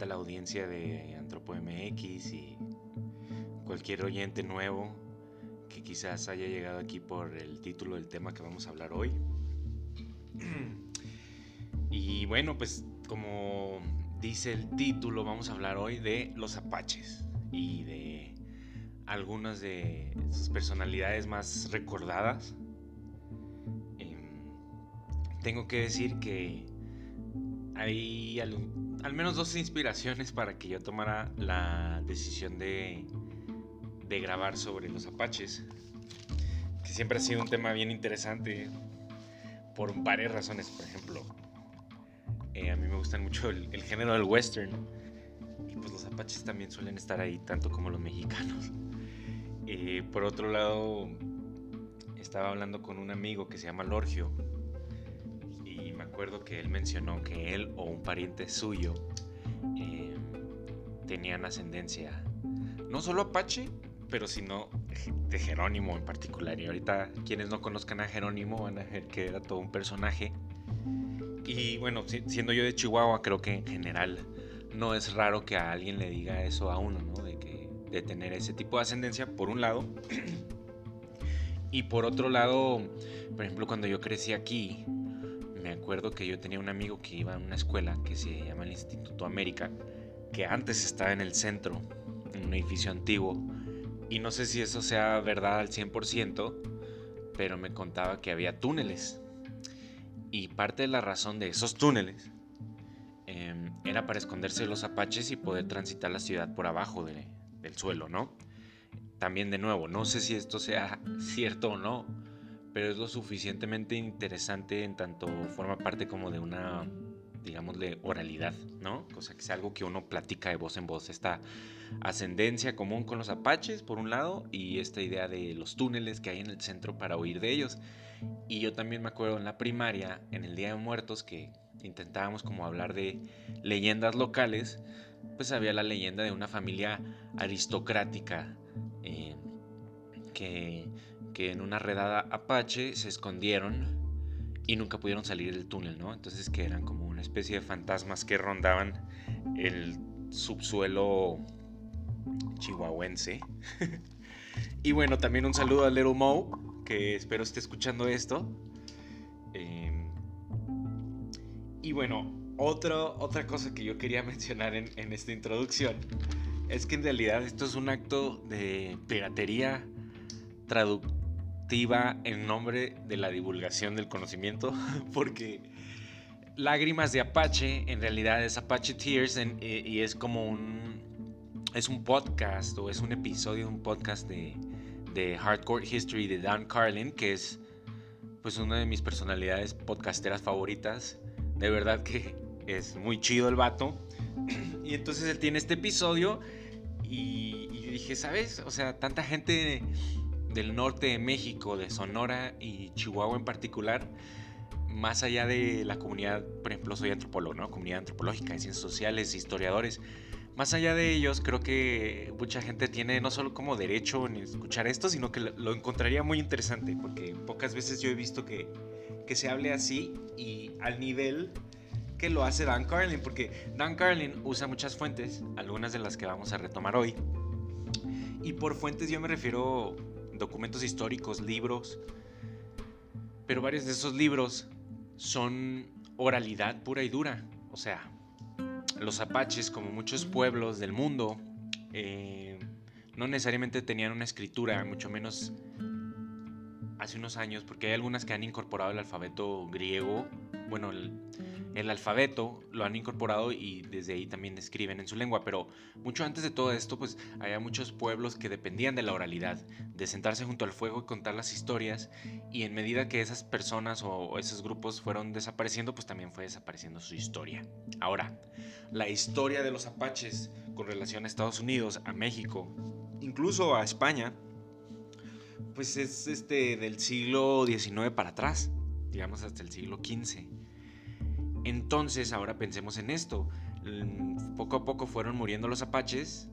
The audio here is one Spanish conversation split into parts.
representa la audiencia de Antropo MX y cualquier oyente nuevo que quizás haya llegado aquí por el título del tema que vamos a hablar hoy. Y bueno, pues como dice el título, vamos a hablar hoy de los apaches y de algunas de sus personalidades más recordadas. Em, tengo que decir que hay al, menos dos inspiraciones para que yo tomara la decisión de, de grabar sobre los apaches, que siempre ha sido un tema bien interesante por varias razones. Por ejemplo, eh, a mí me gustan mucho el, género del western y pues los apaches también suelen estar ahí tanto como los mexicanos. Eh, por otro lado, estaba hablando con un amigo que se llama Lorgio me acuerdo que él mencionó que él o un pariente suyo eh, tenían ascendencia no solo apache, pero sino de Jerónimo en particular. Y ahorita quienes no conozcan a Jerónimo van a ver que era todo un personaje. Y bueno, siendo yo de Chihuahua, creo que en general no es raro que a alguien le diga eso a uno, ¿no? De, que, de tener ese tipo de ascendencia, por un lado. y por otro lado, por ejemplo, cuando yo crecí aquí, me acuerdo que yo tenía un amigo que iba a una escuela que se llama el Instituto América, que antes estaba en el centro, en un edificio antiguo. Y no sé si eso sea verdad al 100%, pero me contaba que había túneles. Y parte de la razón de esos túneles eh, era para esconderse de los apaches y poder transitar la ciudad por abajo de, del suelo, ¿no? También de nuevo, no sé si esto sea cierto o no, pero es lo suficientemente interesante en tanto forma parte como de una, digamos, de oralidad, ¿no? O sea, que es algo que uno platica de voz en voz, esta ascendencia común con los apaches, por un lado, y esta idea de los túneles que hay en el centro para huir de ellos. Y yo también me acuerdo en la primaria, en el Día de Muertos, que intentábamos como hablar de leyendas locales, pues había la leyenda de una familia aristocrática eh, que, que en una redada apache se escondieron y nunca pudieron salir del túnel, ¿no? Entonces que eran como una especie de fantasmas que rondaban el subsuelo chihuahuense. y bueno, también un saludo a Little Mo, que espero esté escuchando esto. Eh, y bueno, otra cosa que yo quería mencionar en, en esta introducción es que en realidad esto es un acto de piratería en nombre de la divulgación del conocimiento, porque Lágrimas de Apache en realidad es Apache Tears eh, y es como un es un podcast o es un episodio de un podcast de, de Hardcore History de Dan Carlin, que es pues una de mis personalidades podcasteras favoritas. De verdad que es muy chido el vato. Y entonces él tiene este episodio y, y dije, ¿sabes? O sea, tanta gente del norte de México, de Sonora y Chihuahua en particular, más allá de la comunidad, por ejemplo, soy antropólogo, ¿no? Comunidad antropológica, de ciencias sociales, historiadores. Más allá de ellos, creo que mucha gente tiene no solo como derecho en escuchar esto, sino que lo encontraría muy interesante, porque pocas veces yo he visto que, que se hable así y al nivel que lo hace Dan Carlin, porque Dan Carlin usa muchas fuentes, algunas de las que vamos a retomar hoy. Y por fuentes yo me refiero documentos históricos, libros, pero varios de esos libros son oralidad pura y dura. O sea, los apaches, como muchos pueblos del mundo, eh, no necesariamente tenían una escritura, mucho menos hace unos años, porque hay algunas que han incorporado el alfabeto griego, bueno, el, el alfabeto lo han incorporado y desde ahí también escriben en su lengua, pero mucho antes de todo esto, pues había muchos pueblos que dependían de la oralidad, de sentarse junto al fuego y contar las historias, y en medida que esas personas o esos grupos fueron desapareciendo, pues también fue desapareciendo su historia. Ahora, la historia de los apaches con relación a Estados Unidos, a México, incluso a España, pues es este del siglo XIX para atrás, digamos hasta el siglo XV. Entonces, ahora pensemos en esto. Mm, poco a poco fueron muriendo los apaches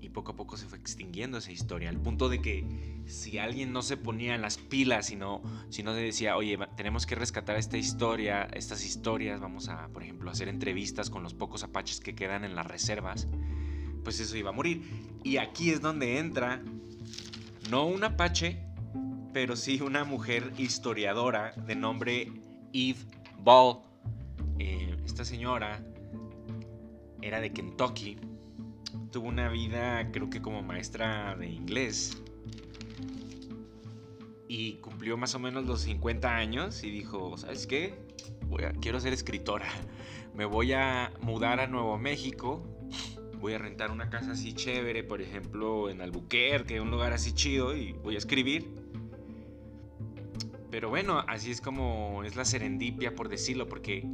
y poco a poco se fue extinguiendo esa historia, al punto de que si alguien no se ponía en las pilas, sino, si no se decía, oye, tenemos que rescatar esta historia, estas historias, vamos a, por ejemplo, hacer entrevistas con los pocos apaches que quedan en las reservas, pues eso iba a morir. Y aquí es donde entra, no un apache, pero sí una mujer historiadora de nombre Eve Ball. Eh, esta señora era de Kentucky tuvo una vida, creo que como maestra de inglés. Y cumplió más o menos los 50 años y dijo, ¿sabes qué? Quiero ser escritora. Me voy a mudar a Nuevo México. Voy a rentar una casa así chévere, por ejemplo, en Albuquerque, un lugar así chido, y voy a escribir. Pero bueno, así es como es la serendipia, por decirlo, porque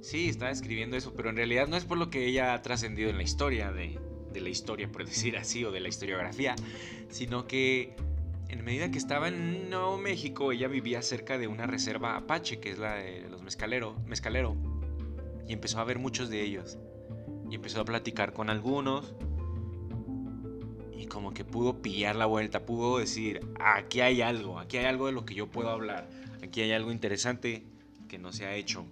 sí, estaba escribiendo eso, pero en realidad no es por lo que ella ha trascendido en la historia, de, la historia, por decir así, o de la historiografía, sino que en medida que estaba en Nuevo México, ella vivía cerca de una reserva apache, que es la de los mezcalero, mezcalero, y empezó a ver muchos de ellos, y empezó a platicar con algunos, y como que pudo pillar la vuelta, pudo decir, aquí hay algo, aquí hay algo de lo que yo puedo hablar, aquí hay algo interesante que no se ha hecho.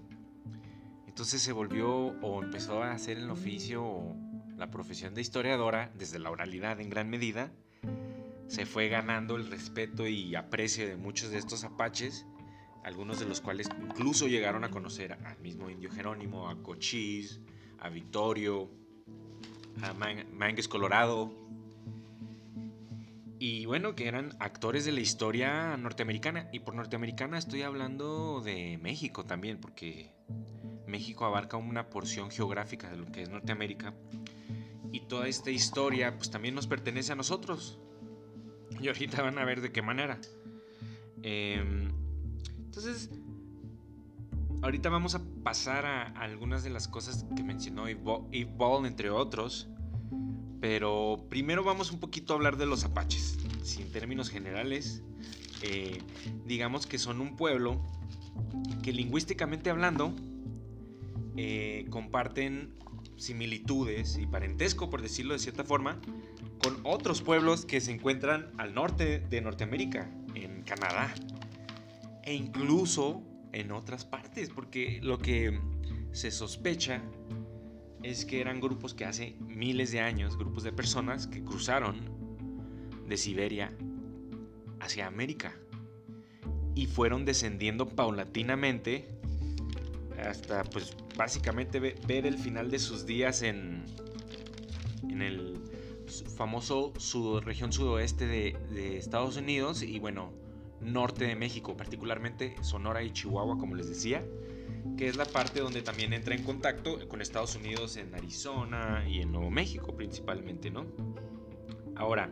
Entonces se volvió o empezó a hacer el oficio o la profesión de historiadora desde la oralidad en gran medida. Se fue ganando el respeto y aprecio de muchos de estos apaches, algunos de los cuales incluso llegaron a conocer al mismo indio Jerónimo, a Cochise, a Victorio, a Mangues Colorado, y bueno, que eran actores de la historia norteamericana. Y por norteamericana estoy hablando de México también, porque México abarca una porción geográfica de lo que es Norteamérica. Y toda esta historia pues también nos pertenece a nosotros. Y ahorita van a ver de qué manera. Em, entonces, ahorita vamos a pasar a, algunas de las cosas que mencionó Eve Ball, entre otros. Pero primero vamos un poquito a hablar de los apaches. Si en términos generales, eh, digamos que son un pueblo que lingüísticamente hablando eh, comparten similitudes y parentesco, por decirlo de cierta forma, con otros pueblos que se encuentran al norte de Norteamérica, en Canadá, e incluso en otras partes, porque lo que se sospecha es que eran grupos que hace miles de años, grupos de personas que cruzaron de Siberia hacia América y fueron descendiendo paulatinamente hasta pues básicamente ver el final de sus días en, en el famoso región sudoeste de, Estados Unidos y bueno, norte de México, particularmente Sonora y Chihuahua, como les decía, que es la parte donde también entra en contacto con Estados Unidos en Arizona y en Nuevo México principalmente, ¿no? Ahora,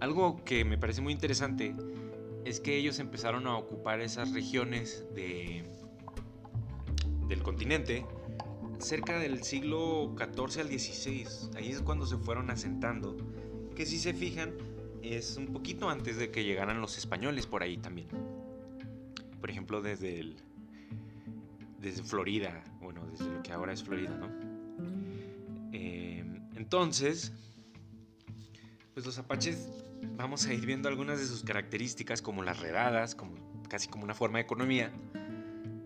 algo que me parece muy interesante es que ellos empezaron a ocupar esas regiones de del continente cerca del siglo XIV al XVI. Ahí es cuando se fueron asentando. Que si se fijan, es un poquito antes de que llegaran los españoles por ahí también. Por ejemplo, desde el, desde Florida, bueno, desde lo que ahora es Florida, ¿no? Em, entonces, pues los apaches vamos a ir viendo algunas de sus características como las redadas, como casi como una forma de economía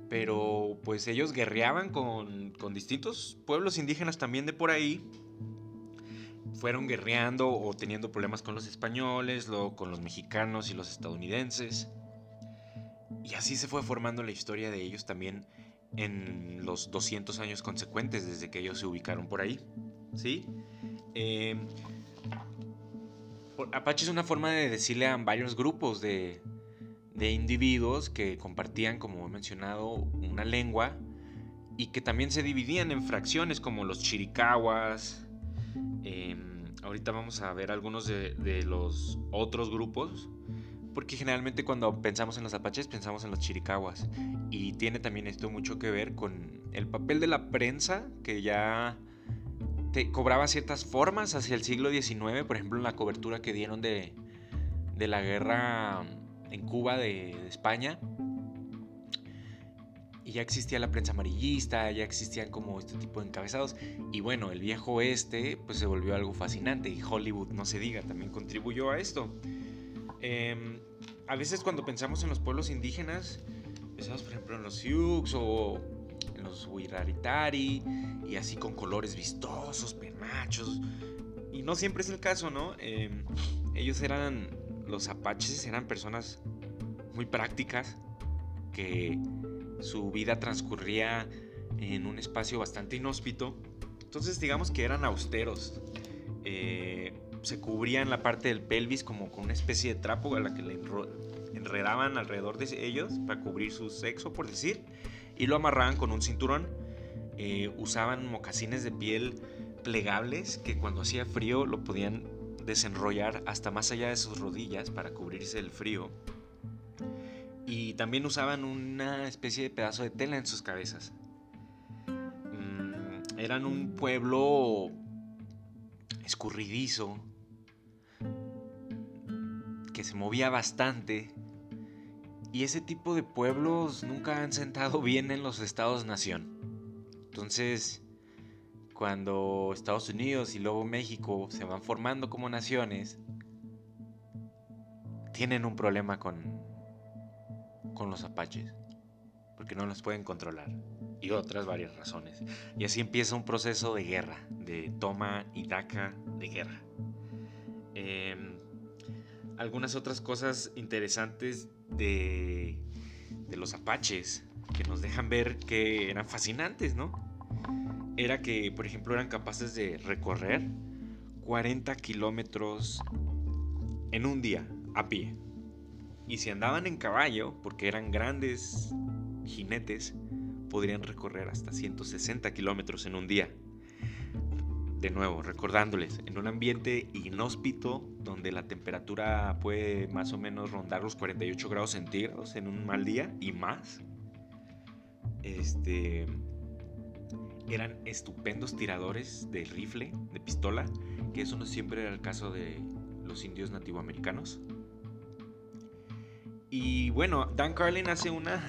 pero pues ellos guerreaban con, distintos pueblos indígenas también de por ahí. Fueron guerreando o teniendo problemas con los españoles, luego con los mexicanos y los estadounidenses. Y así se fue formando la historia de ellos también en los 200 años consecuentes desde que ellos se ubicaron por ahí. ¿Sí? Eh, Apache es una forma de decirle a varios grupos de, individuos que compartían, como he mencionado, una lengua y que también se dividían en fracciones como los chiricahuas. Em, ahorita vamos a ver algunos de, los otros grupos, porque generalmente cuando pensamos en los apaches pensamos en los chiricahuas. Y tiene también esto mucho que ver con el papel de la prensa, que ya cobraba ciertas formas hacia el siglo XIX, por ejemplo en la cobertura que dieron de, de la guerra en Cuba de, España. y ya existía la prensa amarillista, ya existían como este tipo de encabezados. Y bueno, el viejo oeste pues se volvió algo fascinante y Hollywood, no se diga, también contribuyó a esto. Em, a veces cuando pensamos en los pueblos indígenas, pensamos por ejemplo en los Sioux o en los Wiraritari y así con colores vistosos, penachos. Y no siempre es el caso, ¿no? Em, ellos eran, los apaches eran personas muy prácticas que su vida transcurría en un espacio bastante inhóspito. Entonces digamos que eran austeros. Eh, se cubrían la parte del pelvis como con una especie de trapo a la que le enredaban alrededor de ellos para cubrir su sexo, por decir, y lo amarraban con un cinturón. Eh, usaban mocasines de piel plegables que cuando hacía frío lo podían desenrollar hasta más allá de sus rodillas para cubrirse el frío y también usaban una especie de pedazo de tela en sus cabezas. Mm, eran un pueblo escurridizo, que se movía bastante. Y ese tipo de pueblos nunca han sentado bien en los estados-nación. Entonces, cuando Estados Unidos y luego México se van formando como naciones, tienen un problema con, con los apaches, porque no los pueden controlar, y otras varias razones. Y así empieza un proceso de guerra, de toma y daca de guerra. Em, algunas otras cosas interesantes de, de los apaches que nos dejan ver que eran fascinantes, ¿no? Era que, por ejemplo, eran capaces de recorrer 40 kilómetros en un día a pie. Y si andaban en caballo, porque eran grandes jinetes, podrían recorrer hasta 160 kilómetros en un día. De nuevo, recordándoles, en un ambiente inhóspito donde la temperatura puede más o menos rondar los 48 grados centígrados en un mal día y más. Este, eran estupendos tiradores de rifle, de pistola, que eso no siempre era el caso de los indios nativoamericanos. Y bueno, Dan Carlin hace una,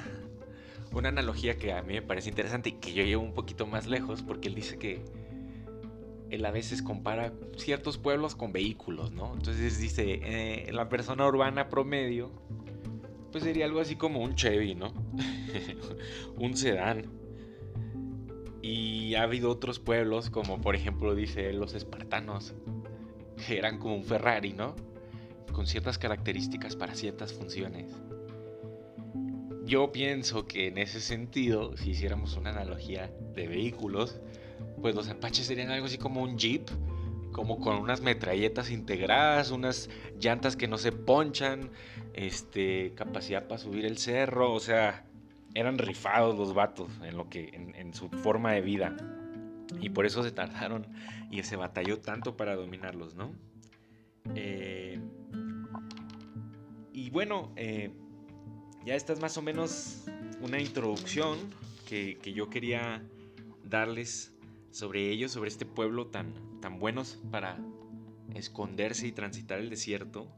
una analogía que a mí me parece interesante y que yo llevo un poquito más lejos porque él dice que él a veces compara ciertos pueblos con vehículos, ¿no? Entonces dice, eh, la persona urbana promedio, pues sería algo así como un Chevy, ¿no? un sedán. Y ha habido otros pueblos, como por ejemplo dice los espartanos, que eran como un Ferrari, ¿no? con ciertas características para ciertas funciones. Yo pienso que en ese sentido, si hiciéramos una analogía de vehículos, pues los Apaches serían algo así como un Jeep, como con unas metralletas integradas, unas llantas que no se ponchan, este, capacidad para subir el cerro, o sea, eran rifados los vatos en lo que en, su forma de vida. Y por eso se tardaron y se batalló tanto para dominarlos, ¿no? Eh, y bueno, eh, ya esta es más o menos una introducción que, yo quería darles sobre ellos, sobre este pueblo tan, tan buenos para esconderse y transitar el desierto.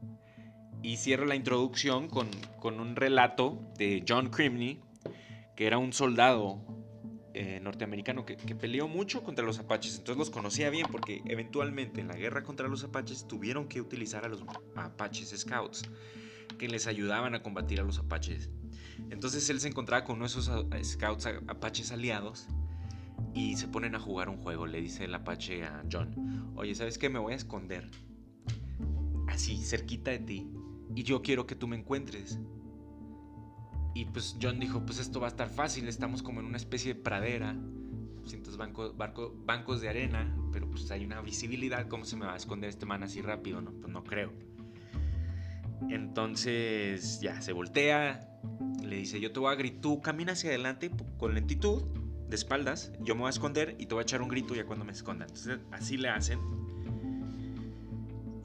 Y cierro la introducción con, un relato de John Crimney, que era un soldado eh, norteamericano que, que, peleó mucho contra los apaches, entonces los conocía bien porque eventualmente en la guerra contra los apaches tuvieron que utilizar a los apaches scouts que les ayudaban a combatir a los apaches. Entonces él se encontraba con uno esos ah, scouts apaches aliados y se ponen a jugar un juego. Le dice el apache a John, oye, ¿sabes qué? Me voy a esconder así, cerquita de ti. Y yo quiero que tú me encuentres. Y pues John dijo, pues esto va a estar fácil, estamos como en una especie de pradera, cientos bancos, bancos de arena, pero pues hay una visibilidad, ¿cómo se me va a esconder este man así rápido? No, pues no creo. Entonces ya se voltea, le dice, yo te voy a gritar, tú camina hacia adelante con lentitud, de espaldas, yo me voy a esconder y te voy a echar un grito ya cuando me esconda. Entonces así le hacen.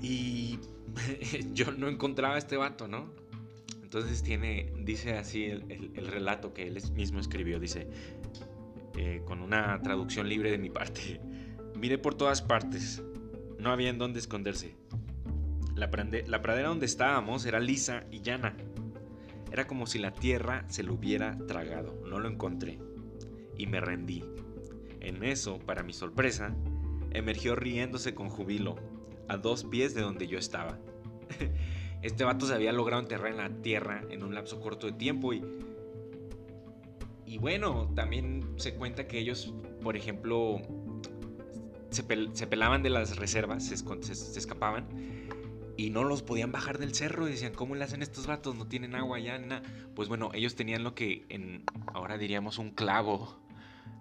Y yo no encontraba a este vato, ¿no? Entonces tiene, dice así el, relato que él mismo escribió, dice, eh, con una traducción libre de mi parte, mire por todas partes, no había en dónde esconderse. La, pradera donde estábamos era lisa y llana. Era como si la tierra se lo hubiera tragado. No lo encontré. Y me rendí. En eso, para mi sorpresa, emergió riéndose con jubilo, a dos pies de donde yo estaba. Este vato se había logrado enterrar en la tierra en un lapso corto de tiempo y... Y bueno, también se cuenta que ellos, por ejemplo, se, pelaban de las reservas, se, escapaban y no los podían bajar del cerro. Y decían, ¿cómo le hacen estos vatos? No tienen agua ya, nada. Pues bueno, ellos tenían lo que ahora diríamos un clavo,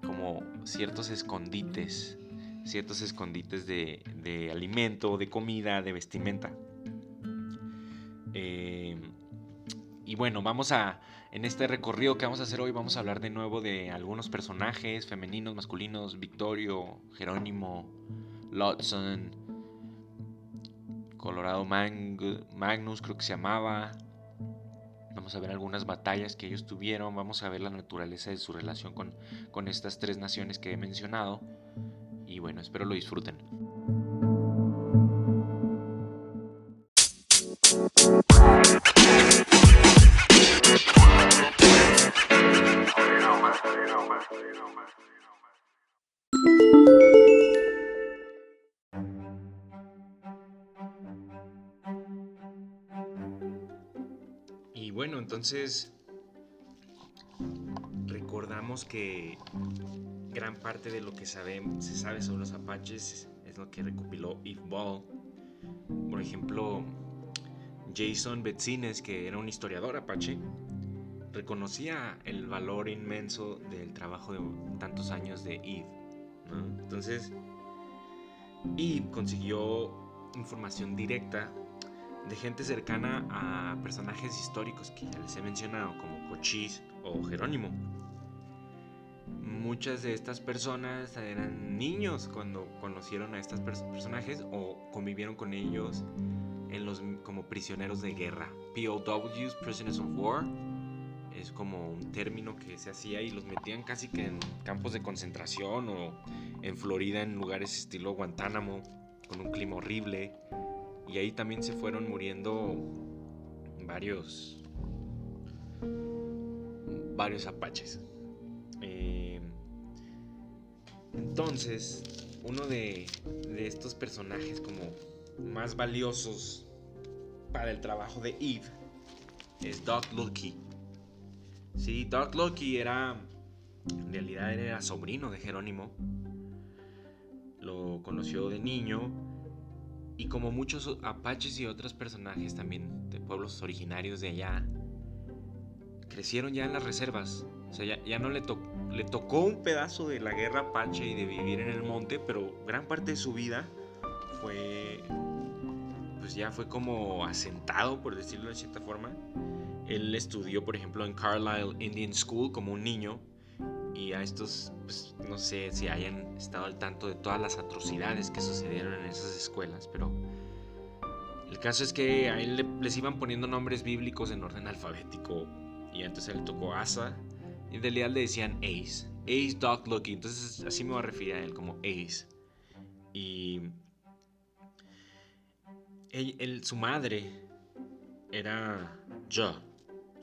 como ciertos escondites, ciertos escondites de, de alimento, de comida, de vestimenta. Eh, y bueno, vamos a, en este recorrido que vamos a hacer hoy, vamos a hablar de nuevo de algunos personajes femeninos, masculinos, Victorio, Jerónimo, Lotson, Colorado Magnus creo que se llamaba. Vamos a ver algunas batallas que ellos tuvieron, vamos a ver la naturaleza de su relación con, con estas tres naciones que he mencionado. Y bueno, espero lo disfruten. Entonces recordamos que gran parte de lo que se sabe sobre los apaches es lo que recopiló Eve Ball. Por ejemplo, Jason Betzines, que era un historiador apache, reconocía el valor inmenso del trabajo de tantos años de Eve. Entonces, Eve consiguió información directa de gente cercana a personajes históricos que ya les he mencionado, como Cochise o Jerónimo. Muchas de estas personas eran niños cuando conocieron a estos personajes o convivieron con ellos en los, como prisioneros de guerra. POWs, Prisoners of War, es como un término que se hacía y los metían casi que en campos de concentración o en Florida en lugares estilo Guantánamo, con un clima horrible. Y ahí también se fueron muriendo varios, varios apaches. Eh, entonces, uno de, de estos personajes como más valiosos para el trabajo de Eve es Doc Lucky. Sí, Doc Lucky era, en realidad era sobrino de Jerónimo. Lo conoció de niño y como muchos apaches y otros personajes también de pueblos originarios de allá, crecieron ya en las reservas. O sea, ya, no le, tocó un pedazo de la guerra apache y de vivir en el monte, pero gran parte de su vida fue pues ya fue como asentado, por decirlo de cierta forma. Él estudió, por ejemplo, en Carlisle Indian School como un niño y a estos, pues, no sé si hayan estado al tanto de todas las atrocidades que sucedieron en esas escuelas, pero el caso es que a él les iban poniendo nombres bíblicos en orden alfabético y entonces a él tocó Asa y en realidad le decían Ace, Ace Dog Lucky, entonces así me voy a referir a él como Ace. Y su madre era Jo.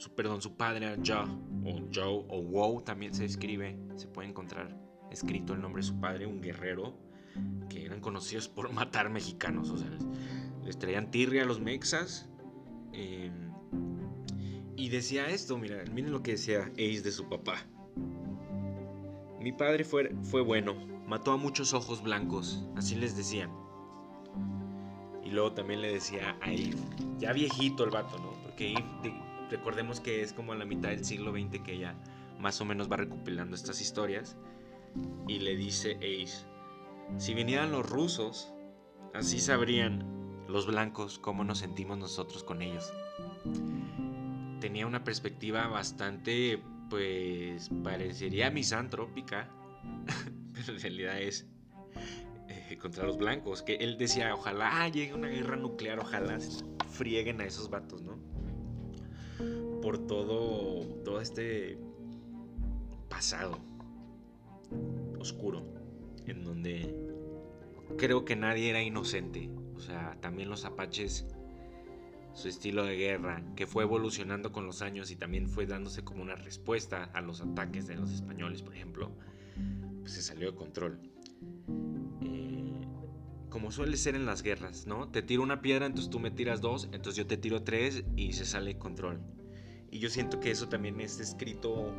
Perdón, su padre era Jo, o Joe, o Wow también se escribe. Se puede encontrar escrito el nombre de su padre, un guerrero, que eran conocidos por matar mexicanos. O sea, les, traían tirria a los mexas. Em, y decía esto, mira, miren lo que decía Ace de su papá. Mi padre fue, fue bueno, mató a muchos ojos blancos, así les decían luego también le decía a Eve, ya viejito el vato, ¿no? Porque Eve, recordemos que es como a la mitad del siglo XX que ella más o menos va recopilando estas historias. Y le dice Ace, si vinieran los rusos, así sabrían los blancos cómo nos sentimos nosotros con ellos. Tenía una perspectiva bastante, pues, parecería misantrópica, pero en realidad es eh, contra los blancos, que él decía, ojalá llegue una guerra nuclear, ojalá frieguen a esos vatos, ¿no? Por todo, todo este pasado oscuro, en donde creo que nadie era inocente. O sea, también los apaches su estilo de guerra, que fue evolucionando con los años y también fue dándose como una respuesta a los ataques de los españoles, por ejemplo, pues se salió de control. Eh, como suele ser en las guerras, ¿no? Te tiro una piedra, entonces tú me tiras dos, entonces yo te tiro tres y se sale control. Y yo siento que eso también es escrito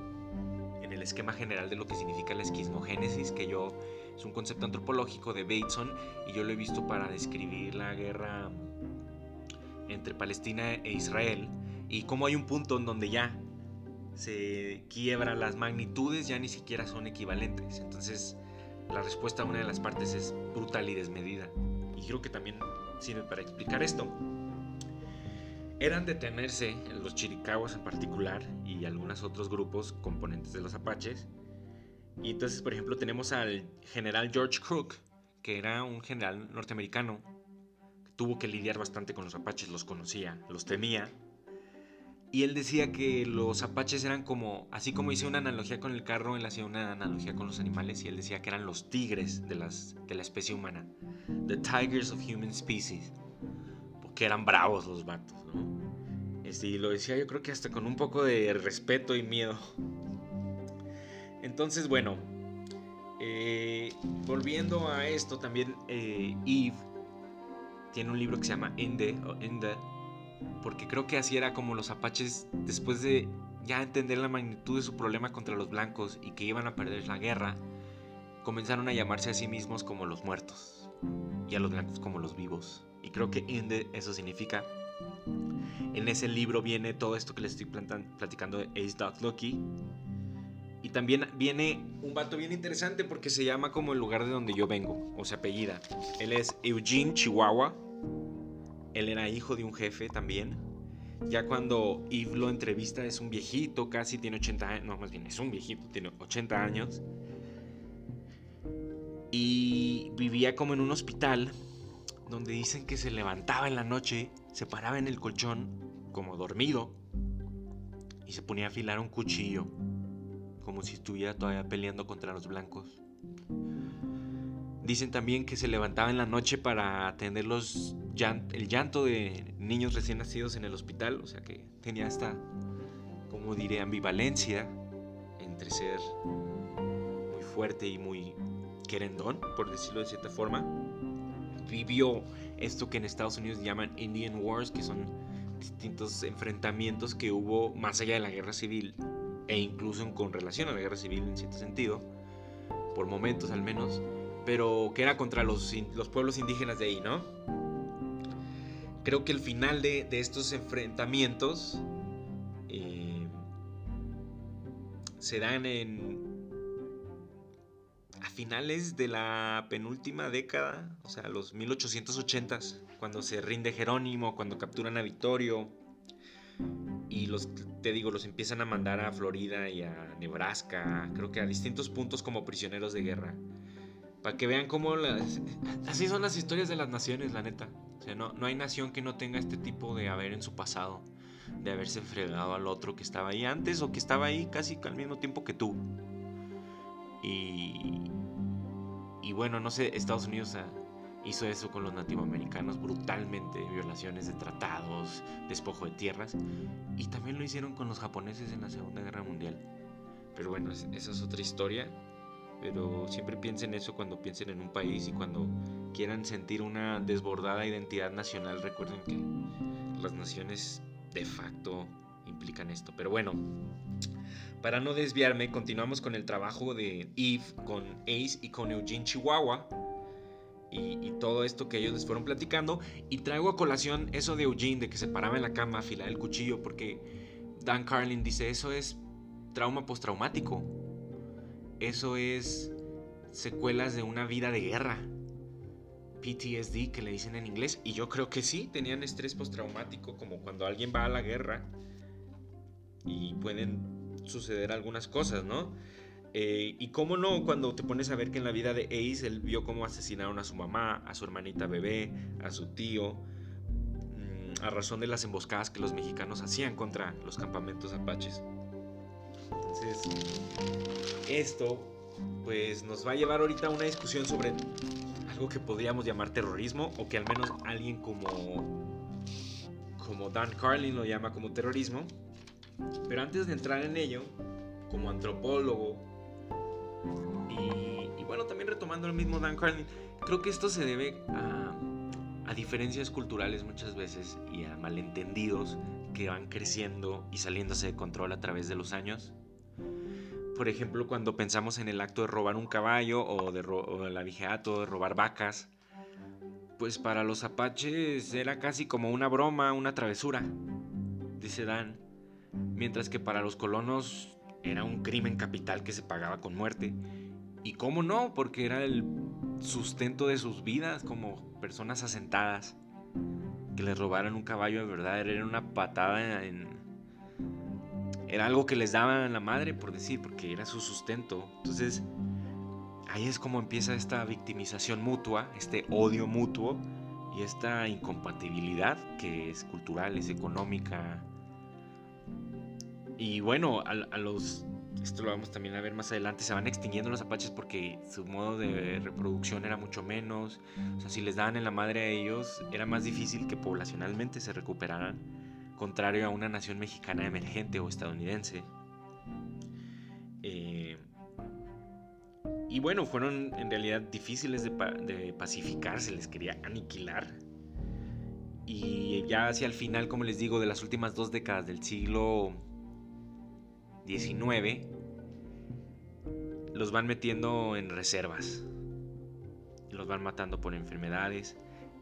en el esquema general de lo que significa la esquismogénesis, que yo es un concepto antropológico de Bateson y yo lo he visto para describir la guerra entre Palestina e Israel y cómo hay un punto en donde ya se quiebra las magnitudes, ya ni siquiera son equivalentes. Entonces, la respuesta a una de las partes es brutal y desmedida. Y creo que también sirve para explicar esto. Eran de temerse los chiricahuas en particular y algunos otros grupos componentes de los apaches. Y entonces, por ejemplo, tenemos al general George Crook, que era un general norteamericano tuvo que lidiar bastante con los apaches, los conocía, los temía. Y él decía que los apaches eran como, así como hice una analogía con el carro, él hacía una analogía con los animales y él decía que eran los tigres de, las, de la especie humana. The tigers of human species. Porque eran bravos los vatos, ¿no? Este, y lo decía yo creo que hasta con un poco de respeto y miedo. Entonces, bueno, eh, volviendo a esto, también eh, Eve tiene un libro que se llama Ende o Ende, porque creo que así era como los apaches, después de ya entender la magnitud de su problema contra los blancos y que iban a perder la guerra, comenzaron a llamarse a sí mismos como los muertos y a los blancos como los vivos. Y creo que Ende eso significa. En ese libro viene todo esto que les estoy platicando de Ace Dog Lucky. Y también viene un vato bien interesante porque se llama como el lugar de donde yo vengo, o sea, apellida. Él es Eugene Chihuahua él era hijo de un jefe también. Ya cuando Yves lo entrevista es un viejito, casi tiene 80 años, no, más bien es un viejito, tiene 80 años. Y vivía como en un hospital donde dicen que se levantaba en la noche, se paraba en el colchón como dormido y se ponía a afilar un cuchillo, como si estuviera todavía peleando contra los blancos. Dicen también que se levantaba en la noche para atender los el llanto de niños recién nacidos en el hospital, o sea que tenía esta, como diré, ambivalencia entre ser muy fuerte y muy querendón, por decirlo de cierta forma. Vivió esto que en Estados Unidos llaman Indian Wars, que son distintos enfrentamientos que hubo más allá de la guerra civil e incluso con relación a la guerra civil en cierto sentido, por momentos al menos pero que era contra los, los pueblos indígenas de ahí, ¿no? Creo que el final de, estos enfrentamientos eh, se dan en finales de la penúltima década, o sea, los 1880s, cuando se rinde Jerónimo, cuando capturan a Vittorio y los te digo, los empiezan a mandar a Florida y a Nebraska, creo que a distintos puntos como prisioneros de guerra. Para que vean cómo las... Así son las historias de las naciones, la neta. O sea, no, no hay nación que no tenga este tipo de haber en su pasado. De haberse fregado al otro que estaba ahí antes o que estaba ahí casi al mismo tiempo que tú. Y... Y bueno, no sé, Estados Unidos hizo eso con los nativoamericanos brutalmente, violaciones de tratados, despojo de tierras, y también lo hicieron con los japoneses en la Segunda Guerra Mundial. Pero bueno, esa es otra historia pero siempre piensen eso cuando piensen en un país y cuando quieran sentir una desbordada identidad nacional. Recuerden que las naciones de facto implican esto. Pero bueno, para no desviarme, continuamos con el trabajo de Eve, con Ace y con Eugene Chihuahua. Y, todo esto que ellos les fueron platicando. Y traigo a colación eso de Eugene, de que se paraba en la cama a afilar el cuchillo, porque Dan Carlin dice, eso es trauma postraumático. Eso es secuelas de una vida de guerra. PTSD que le dicen en inglés. Y yo creo que sí, tenían estrés postraumático como cuando alguien va a la guerra y pueden suceder algunas cosas, ¿no? Eh, y cómo no, cuando te pones a ver que en la vida de Ace él vio cómo asesinaron a su mamá, a su hermanita bebé, a su tío, mm, a razón de las emboscadas que los mexicanos hacían contra los campamentos apaches. Entonces, esto pues nos va a llevar ahorita a una discusión sobre algo que podríamos llamar terrorismo o que al menos alguien como como Dan Carlin lo llama como terrorismo. Pero antes de entrar en ello, como antropólogo, y, y bueno, también retomando el mismo Dan Carlin, creo que esto se debe a, diferencias culturales muchas veces y a malentendidos que van creciendo y saliéndose de control a través de los años. Por ejemplo, cuando pensamos en el acto de robar un caballo o de o el abigeato, de robar vacas, pues para los apaches era casi como una broma, una travesura, dice Dan, mientras que para los colonos era un crimen capital que se pagaba con muerte. Y cómo no, porque era el sustento de sus vidas como personas asentadas. Que les robaran un caballo de verdad era una patada en... Era algo que les daba la madre, por decir, porque era su sustento. Entonces, ahí es como empieza esta victimización mutua, este odio mutuo y esta incompatibilidad que es cultural, es económica. Y bueno, a, los esto lo vamos también a ver más adelante, se van extinguiendo los apaches porque su modo de reproducción era mucho menos. O sea, si les daban en la madre a ellos, era más difícil que poblacionalmente se recuperaran, contrario a una nación mexicana emergente o estadounidense. Eh, y bueno, fueron en realidad difíciles de, de pacificar, se les quería aniquilar. Y ya hacia el final, como les digo, de las últimas dos décadas del siglo 19 los van metiendo en reservas. Los van matando por enfermedades.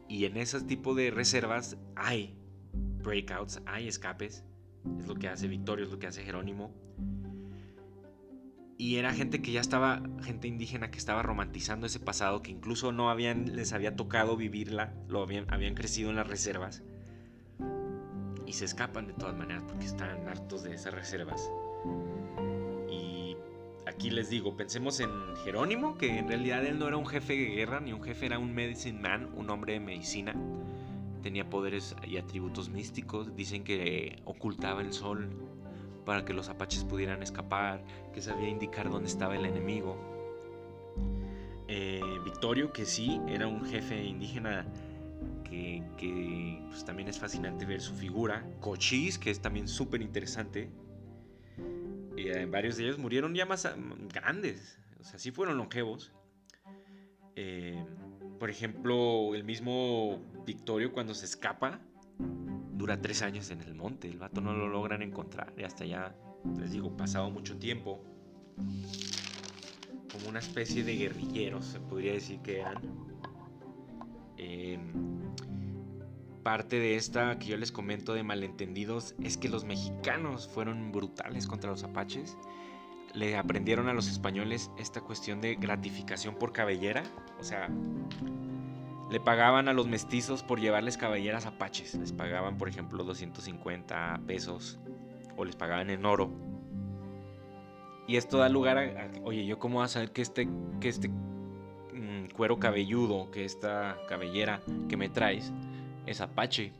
Y en ese tipo de reservas hay breakouts, hay escapes. Es lo que hace Victorio, es lo que hace Jerónimo. Y era gente que ya estaba, gente indígena que estaba romantizando ese pasado, que incluso no habían, les había tocado vivirla, lo habían, habían crecido en las reservas. Y se escapan de todas maneras porque están hartos de esas reservas. Y aquí les digo, pensemos en Jerónimo, que en realidad él no era un jefe de guerra, ni un jefe, era un medicine man, un hombre de medicina. Tenía poderes y atributos místicos. Dicen que ocultaba el sol para que los apaches pudieran escapar, que sabía indicar dónde estaba el enemigo. Eh, Victorio, que sí, era un jefe indígena que, pues, también es fascinante ver su figura. Cochise, que es también súper interesante. Eh, varios de ellos murieron ya más grandes, o sea, sí fueron longevos. Eh, por ejemplo, el mismo Victorio cuando se escapa, dura tres años en el monte, el vato no lo logran encontrar y hasta ya, les digo, pasado mucho tiempo. Como una especie de guerrilleros, se podría decir que eran. Eh, parte de esta que yo les comento de malentendidos es que los mexicanos fueron brutales contra los apaches. Le aprendieron a los españoles esta cuestión de gratificación por cabellera. O sea, le pagaban a los mestizos por llevarles cabelleras apaches. Les pagaban, por ejemplo, 250 pesos o les pagaban en oro. Y esto da lugar a, oye, ¿yo cómo voy a saber que este, que este mm, cuero cabelludo, que esta cabellera que me traes, es Apache.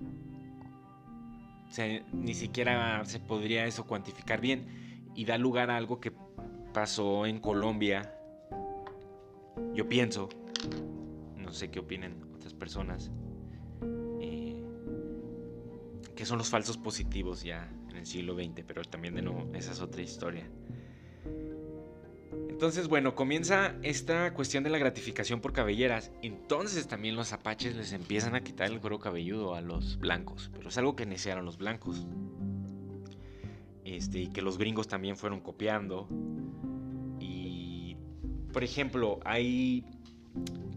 ni siquiera se podría eso cuantificar bien. Y da lugar a algo que pasó en Colombia. Yo pienso, no sé qué opinen otras personas, eh, que son los falsos positivos ya en el siglo XX, pero también de nuevo, esa es otra historia. Entonces, bueno, comienza esta cuestión de la gratificación por cabelleras. Entonces también los apaches les empiezan a quitar el cuero cabelludo a los blancos. Pero es algo que iniciaron los blancos. Este, y que los gringos también fueron copiando. Y, por ejemplo, hay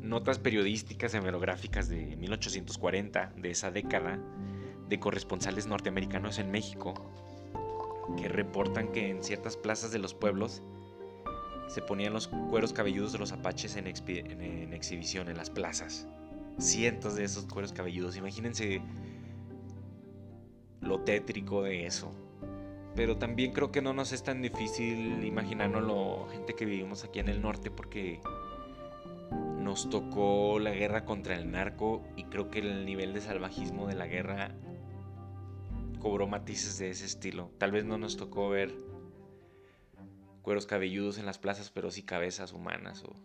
notas periodísticas hemerográficas de 1840, de esa década, de corresponsales norteamericanos en México, que reportan que en ciertas plazas de los pueblos se ponían los cueros cabelludos de los apaches en, exhibición en las plazas. Cientos de esos cueros cabelludos. Imagínense lo tétrico de eso. Pero también creo que no nos es tan difícil imaginárnoslo, gente que vivimos aquí en el norte, porque nos tocó la guerra contra el narco y creo que el nivel de salvajismo de la guerra cobró matices de ese estilo. Tal vez no nos tocó ver cueros cabelludos en las plazas, pero sí cabezas humanas o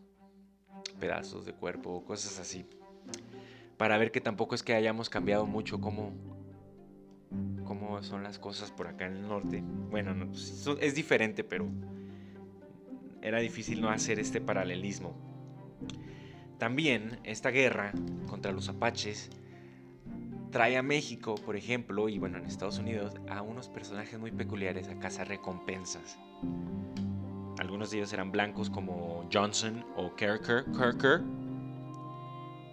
pedazos de cuerpo o cosas así. Para ver que tampoco es que hayamos cambiado mucho como, cómo son las cosas por acá en el norte. Bueno, pues, es diferente, pero era difícil no hacer este paralelismo. También esta guerra contra los apaches trae a México, por ejemplo, y bueno, en Estados Unidos, a unos personajes muy peculiares a cazar recompensas. Algunos de ellos eran blancos como Johnson o Kerker.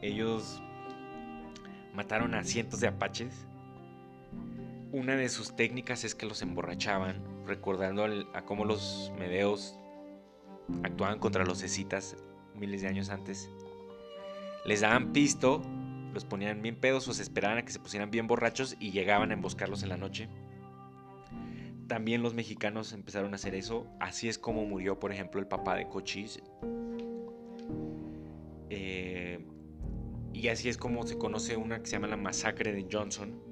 Ellos mataron a cientos de apaches. Una de sus técnicas es que los emborrachaban, recordando a cómo los medeos actuaban contra los escitas miles de años antes. Les daban pisto, los ponían bien pedos o esperaban a que se pusieran bien borrachos y llegaban a emboscarlos en la noche. También los mexicanos empezaron a hacer eso. Así es como murió, por ejemplo, el papá de Cochise. Eh, y así es como se conoce una que se llama la masacre de Johnson,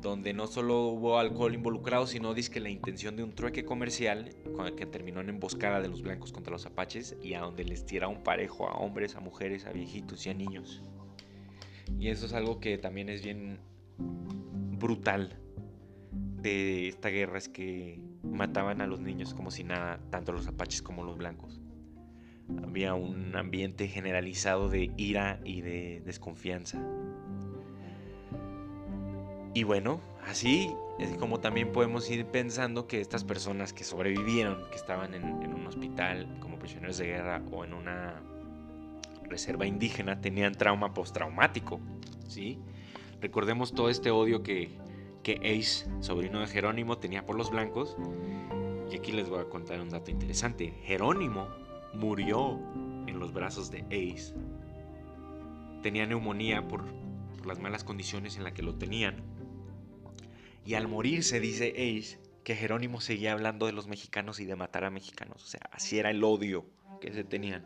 donde no solo hubo alcohol involucrado, sino que la intención de un trueque comercial que terminó en emboscada de los blancos contra los apaches y a donde les tira un parejo a hombres, a mujeres, a viejitos y a niños. Y eso es algo que también es bien brutal de esta guerra, es que mataban a los niños como si nada, tanto los apaches como los blancos. Había un ambiente generalizado de ira y de desconfianza. Y bueno, así es como también podemos ir pensando que estas personas que sobrevivieron, que estaban en, un hospital como prisioneros de guerra o en una reserva indígena, tenían trauma postraumático. ¿sí? Recordemos todo este odio que, que Ace, sobrino de Jerónimo, tenía por los blancos. Y aquí les voy a contar un dato interesante. Jerónimo murió en los brazos de Ace. Tenía neumonía por, las malas condiciones en las que lo tenían y al morir se dice Ace que Jerónimo seguía hablando de los mexicanos y de matar a mexicanos. O sea, así era el odio que se tenían.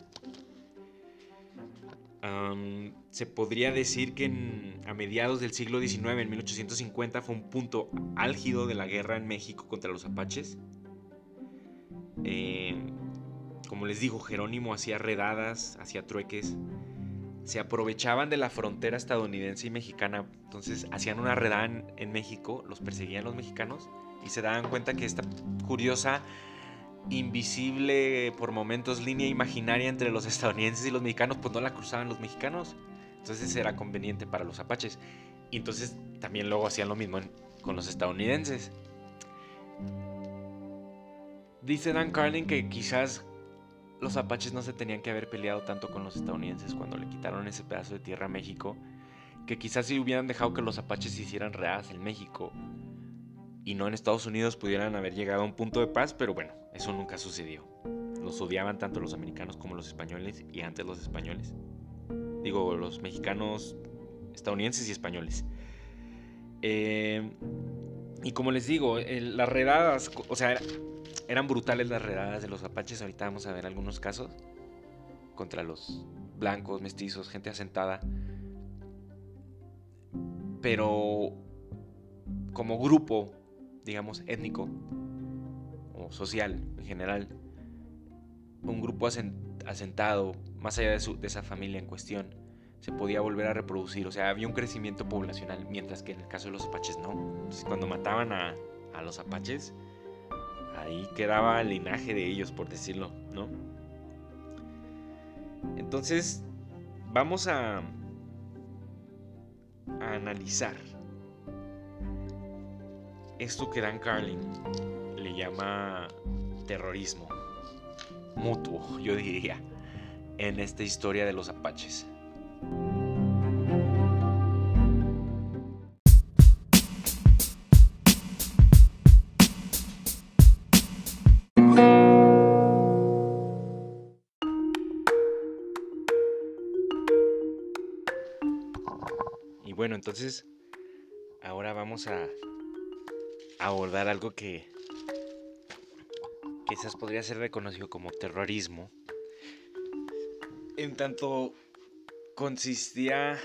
Se podría decir que a mediados del siglo XIX, en 1850, fue un punto álgido de la guerra en México contra los apaches. Eh, como les digo, Jerónimo hacía redadas, hacía trueques se aprovechaban de la frontera estadounidense y mexicana. Entonces hacían una redada en, México, los perseguían los mexicanos y se daban cuenta que esta curiosa, invisible por momentos línea imaginaria entre los estadounidenses y los mexicanos, pues no la cruzaban los mexicanos. Entonces era conveniente para los apaches. Y entonces también luego hacían lo mismo con los estadounidenses. Dice Dan Carlin que quizás los apaches no se tenían que haber peleado tanto con los estadounidenses cuando le quitaron ese pedazo de tierra a México, que quizás si hubieran dejado que los apaches hicieran readas en México y no en Estados Unidos pudieran haber llegado a un punto de paz, pero bueno, eso nunca sucedió. Los odiaban tanto los americanos como los españoles y antes los españoles. Digo, los mexicanos, estadounidenses y españoles. Eh, y como les digo, las redadas, o sea, eran brutales las redadas de los apaches. Ahorita vamos a ver algunos casos contra los blancos, mestizos, gente asentada. Pero como grupo, digamos, étnico social en general, un grupo asentado, más allá de, de esa familia en cuestión, se podía volver a reproducir. O sea, había un crecimiento poblacional, mientras que en el caso de los apaches no. Cuando mataban a, a los apaches, ahí quedaba el linaje de ellos, por decirlo, ¿no? Entonces, vamos a, a analizar esto que Dan Carlin llama terrorismo mutuo, yo diría, en esta historia de los apaches. entonces ahora vamos a abordar algo que quizás podría ser reconocido como terrorismo. En tanto consistía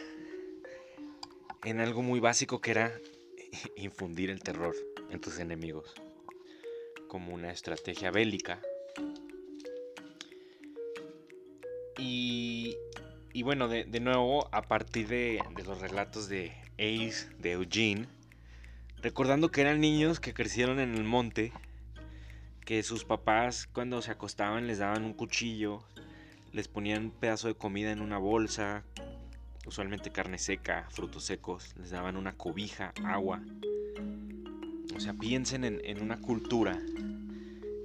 en algo muy básico que era infundir el terror en tus enemigos, como una estrategia bélica. Y y bueno, de, nuevo, a partir de, los relatos de Ace, de Eugene, recordando que eran niños que crecieron en el monte, que sus papás cuando se acostaban les daban un cuchillo, les ponían un pedazo de comida en una bolsa, usualmente carne seca, frutos secos, les daban una cobija, agua. O sea, piensen en, una cultura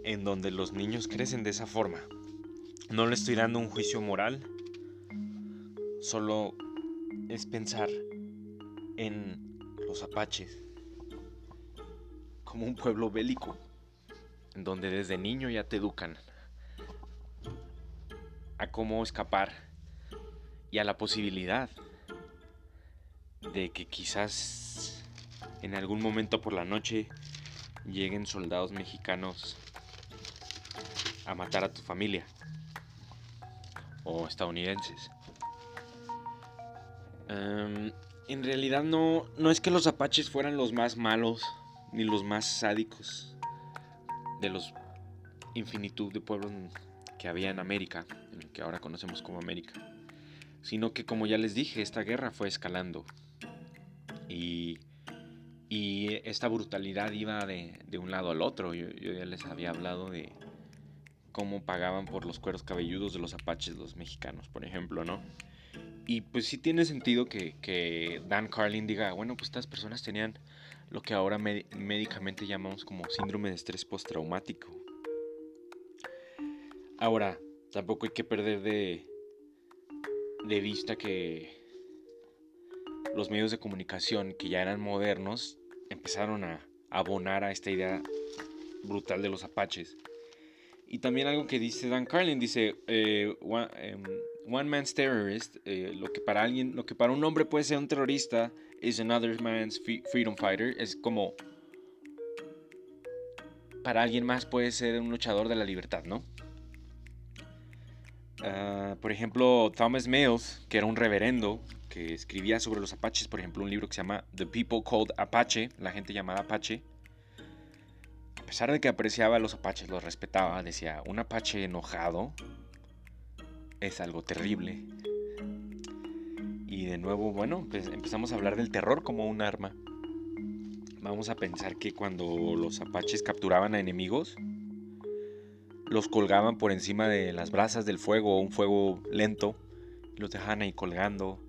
en donde los niños crecen de esa forma. No le estoy dando un juicio moral, solo es pensar en los apaches como un pueblo bélico, donde desde niño ya te educan a cómo escapar y a la posibilidad de que quizás en algún momento por la noche lleguen soldados mexicanos a matar a tu familia o estadounidenses. Em, en realidad no, no es que los apaches fueran los más malos ni los más sádicos de los infinitud de pueblos que había en América, en el que ahora conocemos como América, sino que como ya les dije, esta guerra fue escalando y, y esta brutalidad iba de, de, un lado al otro. Yo, ya les había hablado de cómo pagaban por los cueros cabelludos de los apaches los mexicanos, por ejemplo, ¿no? Y pues sí tiene sentido que, Dan Carlin diga, bueno, pues estas personas tenían lo que ahora médicamente llamamos como síndrome de estrés postraumático. Ahora, tampoco hay que perder de, de vista que los medios de comunicación que ya eran modernos empezaron a abonar a esta idea brutal de los apaches. Y también algo que dice Dan Carlin, dice, eh, one man's terrorist, eh, lo que para alguien, lo que para un hombre puede ser un terrorista, is another man's freedom fighter. Es como para alguien más puede ser un luchador de la libertad, ¿no? Ah, por ejemplo, Thomas Mills, que era un reverendo que escribía sobre los apaches, por ejemplo, un libro que se llama The People Called Apache, la gente llamada Apache. A pesar de que apreciaba a los apaches, los respetaba, decía, un apache enojado es algo terrible. Y de nuevo, bueno, pues empezamos a hablar del terror como un arma. Vamos a pensar que cuando los apaches capturaban a enemigos, los colgaban por encima de las brasas del fuego, un fuego lento, los dejaban ahí colgando,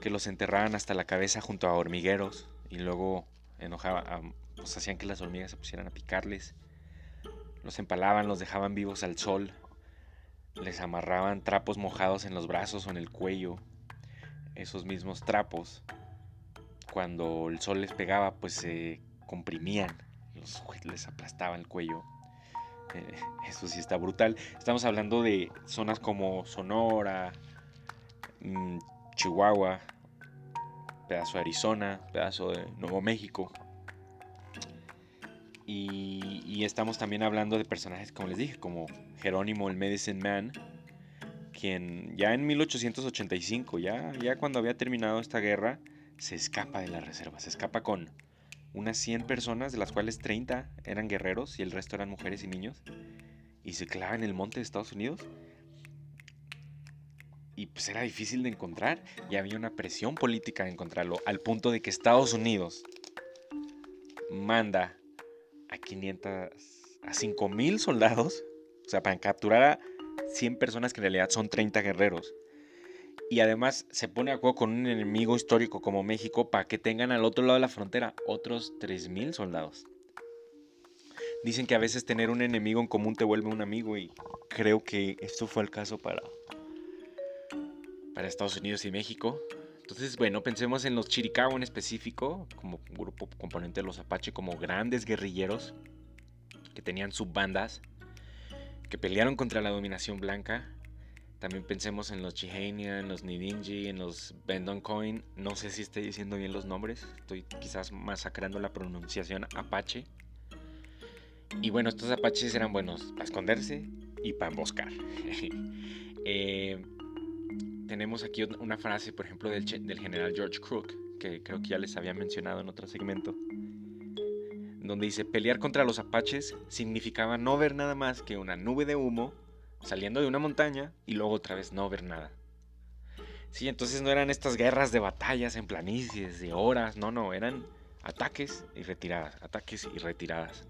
que los enterraban hasta la cabeza junto a hormigueros y luego enojaba, pues hacían que las hormigas se pusieran a picarles, los empalaban, los dejaban vivos al sol les amarraban trapos mojados en los brazos o en el cuello. Esos mismos trapos, cuando el sol les pegaba, pues se comprimían, los, les aplastaba el cuello. Eh, eso sí está brutal. Estamos hablando de zonas como Sonora, mm, Chihuahua, pedazo de Arizona, pedazo de Nuevo México. Y, estamos también hablando de personajes, como les dije, como Jerónimo el Medicine Man, quien ya en 1885, ya, ya cuando había terminado esta guerra, se escapa de la reserva, se escapa con unas 100 personas, de las cuales 30 eran guerreros y el resto eran mujeres y niños, y se clava en el monte de Estados Unidos. Y pues era difícil de encontrar y había una presión política de encontrarlo, al punto de que Estados Unidos manda a 500, a 5000 soldados, o sea, para capturar a 100 personas que en realidad son 30 guerreros. Y además se pone a acuerdo con un enemigo histórico como México para que tengan al otro lado de la frontera otros 3000 soldados. Dicen que a veces tener un enemigo en común te vuelve un amigo y creo que esto fue el caso para, para Estados Unidos y México. Entonces, bueno, pensemos en los Chiricahua en específico, como grupo componente de los Apache, como grandes guerrilleros que tenían subbandas, que pelearon contra la dominación blanca. También pensemos en los Chihania, en los Nidinji, en los Coin. No sé si estoy diciendo bien los nombres, estoy quizás masacrando la pronunciación Apache. Y bueno, estos Apaches eran buenos para esconderse y para emboscar. eh, tenemos aquí una frase, por ejemplo, del, del, general George Crook, que creo que ya les había mencionado en otro segmento, donde dice, pelear contra los apaches significaba no ver nada más que una nube de humo saliendo de una montaña y luego otra vez no ver nada. Sí, entonces no eran estas guerras de batallas en planicies de horas, no, no, eran ataques y retiradas, ataques y retiradas.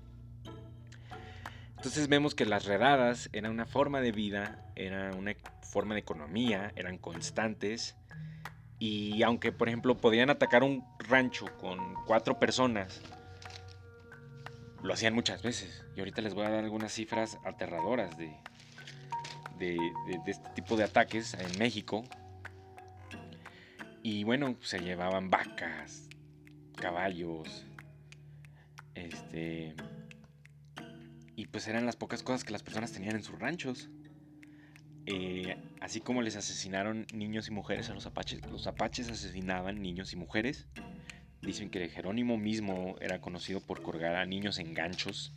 Entonces vemos que las redadas eran una forma de vida, era una forma de economía, eran constantes. Y aunque, por ejemplo, podían atacar un rancho con cuatro personas, lo hacían muchas veces. Y ahorita les voy a dar algunas cifras aterradoras de, de, este tipo de ataques en México. Y bueno, se llevaban vacas, caballos, este... Y pues eran las pocas cosas que las personas tenían en sus ranchos. Eh, así como les asesinaron niños y mujeres a los apaches, los apaches asesinaban niños y mujeres. Dicen que Jerónimo mismo era conocido por colgar a niños en ganchos.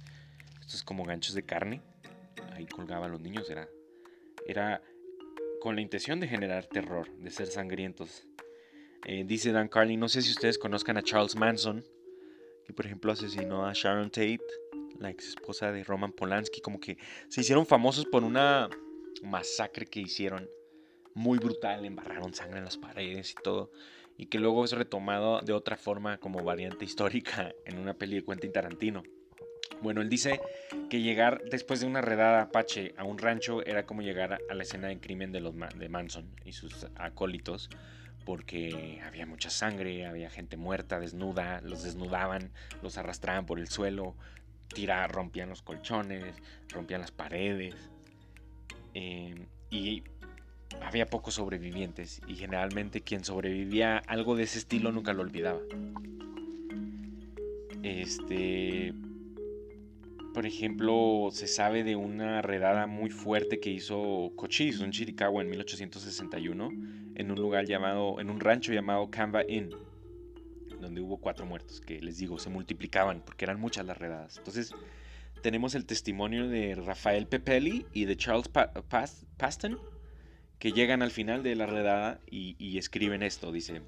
Esto es como ganchos de carne. Ahí colgaban los niños. Era, era con la intención de generar terror, de ser sangrientos. Eh, dice Dan Carlin, no sé si ustedes conozcan a Charles Manson, que por ejemplo asesinó a Sharon Tate, la ex esposa de Roman Polanski, como que se hicieron famosos por una masacre que hicieron muy brutal, embarraron sangre en las paredes y todo, y que luego es retomado de otra forma como variante histórica en una peli de Quentin Tarantino. Bueno, él dice que llegar después de una redada apache a un rancho era como llegar a la escena de crimen de, los, de Manson y sus acólitos, porque había mucha sangre, había gente muerta, desnuda, los desnudaban, los arrastraban por el suelo, tiraban, rompían los colchones, rompían las paredes. Eh, y había pocos sobrevivientes y generalmente quien sobrevivía algo de ese estilo nunca lo olvidaba. Este, por ejemplo, se sabe de una redada muy fuerte que hizo Cochise, un chiricahua en 1861, en un lugar llamado, en un rancho llamado Canva Inn, donde hubo cuatro muertos, que les digo, se multiplicaban porque eran muchas las redadas. Entonces, tenemos el testimonio de Rafael Pepelli y de Charles Paston, que llegan al final de la redada y, escriben esto. Dice,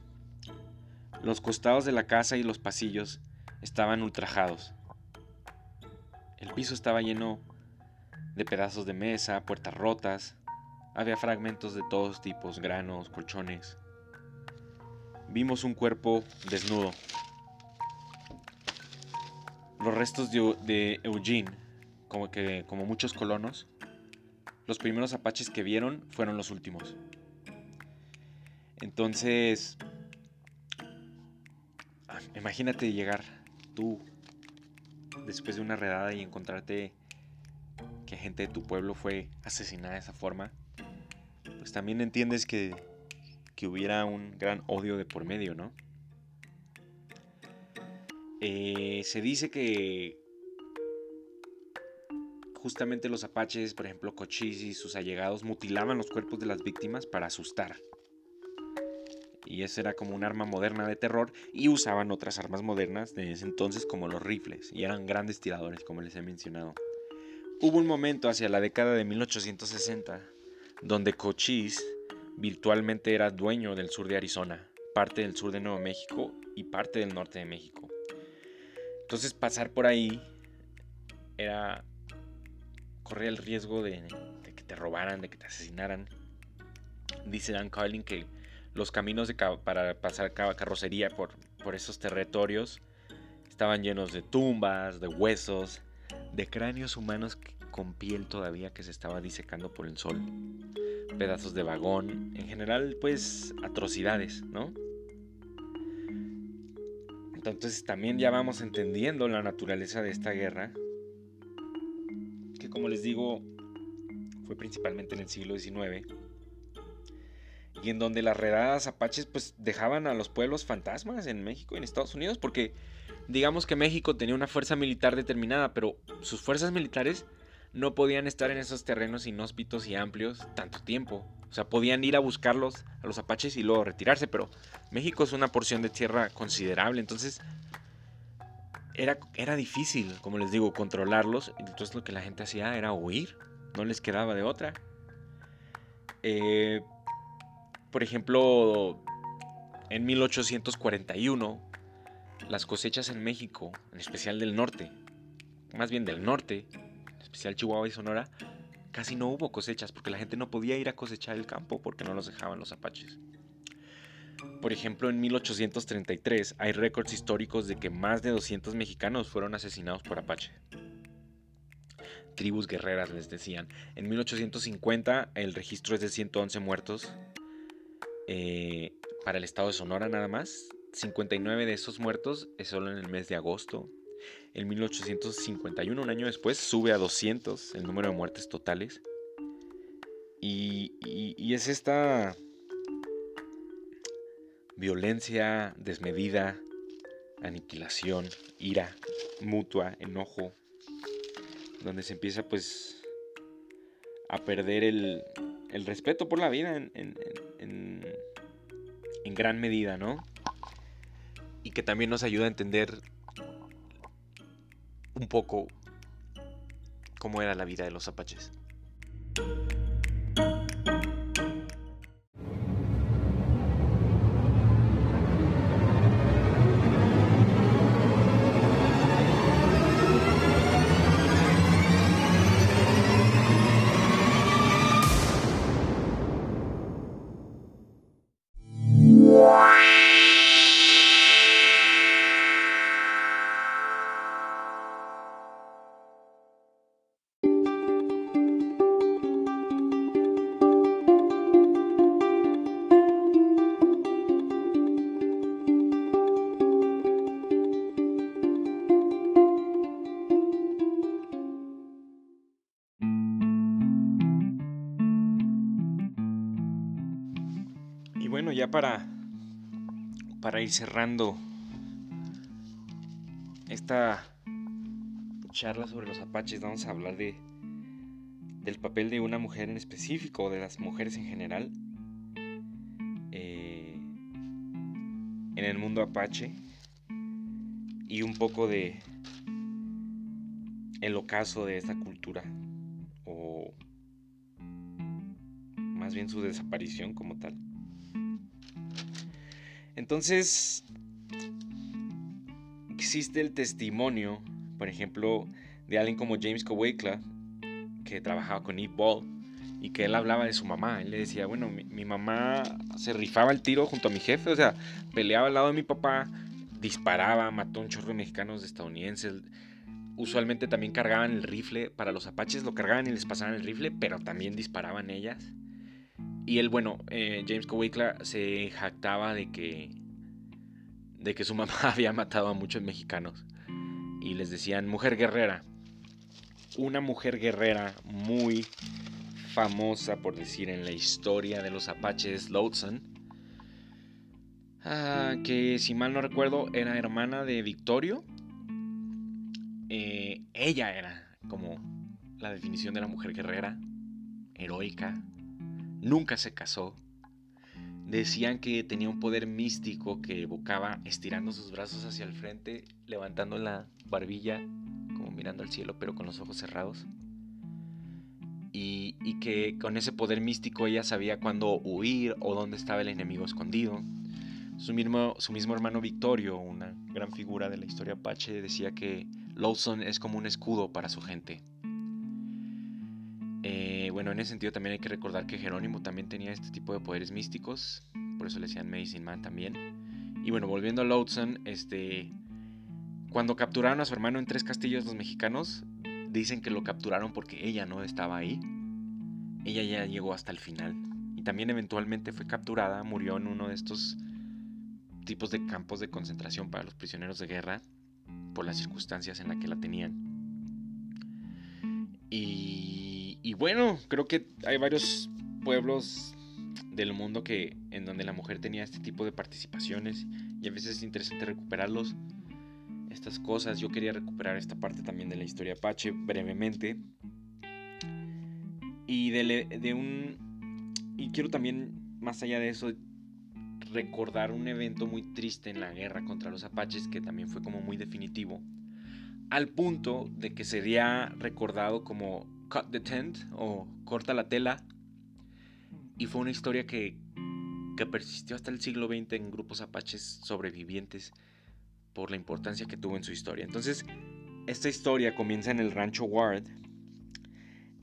los costados de la casa y los pasillos estaban ultrajados. El piso estaba lleno de pedazos de mesa, puertas rotas. Había fragmentos de todos tipos, granos, colchones. Vimos un cuerpo desnudo, los restos de, Eugene, como, que, como muchos colonos, los primeros apaches que vieron fueron los últimos. Entonces, ah, imagínate llegar tú después de una redada y encontrarte que gente de tu pueblo fue asesinada de esa forma. Pues también entiendes que, que hubiera un gran odio de por medio, ¿no? Eh, se dice que justamente los apaches, por ejemplo Cochise y sus allegados, mutilaban los cuerpos de las víctimas para asustar. Y eso era como un arma moderna de terror y usaban otras armas modernas de ese entonces como los rifles y eran grandes tiradores como les he mencionado. Hubo un momento hacia la década de 1860 donde Cochise virtualmente era dueño del sur de Arizona, parte del sur de Nuevo México y parte del norte de México. Entonces pasar por ahí era correr el riesgo de, que te robaran, de que te asesinaran. Dice Dan Carlin que los caminos para pasar carrocería por, por esos territorios estaban llenos de tumbas, de huesos, de cráneos humanos con piel todavía que se estaba disecando por el sol, pedazos de vagón, en general pues atrocidades, ¿no? Entonces también ya vamos entendiendo la naturaleza de esta guerra, como les digo, fue principalmente en el siglo XIX, y en donde las redadas apaches pues dejaban a los pueblos fantasmas en México y en Estados Unidos, porque digamos que México tenía una fuerza militar determinada, pero sus fuerzas militares no podían estar en esos terrenos inhóspitos y amplios tanto tiempo. O sea, podían ir a buscarlos a los apaches y luego retirarse, pero México es una porción de tierra considerable, entonces era, era difícil, como les digo, controlarlos. Entonces lo que la gente hacía era huir, no les quedaba de otra. Eh, por ejemplo, en 1841, las cosechas en México, en especial del norte, más bien del norte, en especial Chihuahua y Sonora, casi no hubo cosechas porque la gente no podía ir a cosechar el campo porque no los dejaban los apaches. Por ejemplo, en 1833 hay récords históricos de que más de 200 mexicanos fueron asesinados por Apache. Tribus guerreras les decían. En 1850 el registro es de 111 muertos eh, para el estado de Sonora nada más. 59 de esos muertos es solo en el mes de agosto. En 1851, un año después, sube a 200 el número de muertes totales. y, y es esta violencia desmedida, aniquilación, ira mutua, enojo, donde se empieza pues a perder el, el respeto por la vida en, gran medida, ¿no? Y que también nos ayuda a entender un poco cómo era la vida de los apaches. Para, para ir cerrando esta charla sobre los apaches, vamos a hablar de, del papel de una mujer en específico, de las mujeres en general, eh, en el mundo apache, y un poco de el ocaso de esta cultura, o más bien su desaparición como tal. Entonces, existe el testimonio, por ejemplo, de alguien como James Cowakeler, que trabajaba con Eve Ball, y que él hablaba de su mamá. Él le decía, bueno, mi, mamá se rifaba el tiro junto a mi jefe, o sea, peleaba al lado de mi papá, disparaba, mató un chorro de mexicanos, de estadounidenses. Usualmente también cargaban el rifle, para los apaches lo cargaban y les pasaban el rifle, pero también disparaban ellas. Y él, bueno, eh, James Cowickler se jactaba de que, de que su mamá había matado a muchos mexicanos. Y les decían mujer guerrera. Una mujer guerrera muy famosa, por decir, en la historia de los apaches, Lawson. Ah, que si mal no recuerdo era hermana de Victorio. Eh, ella era como la definición de la mujer guerrera, heroica, nunca se casó. Decían que tenía un poder místico que evocaba estirando sus brazos hacia el frente, levantando la barbilla, como mirando al cielo, pero con los ojos cerrados. Y, que con ese poder místico ella sabía cuándo huir o dónde estaba el enemigo escondido. Su mismo, su mismo hermano Victorio, una gran figura de la historia apache, decía que Lawson es como un escudo para su gente bueno, en ese sentido también hay que recordar que Jerónimo también tenía este tipo de poderes místicos, por eso le decían Medicine Man también. Y bueno, volviendo a Lawson, este, cuando capturaron a su hermano en Tres Castillos los mexicanos, dicen que lo capturaron porque ella no estaba ahí. Ella ya llegó hasta el final. Y también eventualmente fue capturada, murió en uno de estos tipos de campos de concentración para los prisioneros de guerra por las circunstancias en las que la tenían. Y y bueno, creo que hay varios pueblos del mundo que en donde la mujer tenía este tipo de participaciones y a veces es interesante recuperarlos estas cosas. Yo quería recuperar esta parte también de la historia apache brevemente. Y de, de un y quiero también más allá de eso recordar un evento muy triste en la guerra contra los apaches que también fue como muy definitivo al punto de que sería recordado como Cut the Tent o Corta la tela. Y fue una historia que, que persistió hasta el siglo XX en grupos apaches sobrevivientes por la importancia que tuvo en su historia. Entonces, esta historia comienza en el rancho Ward,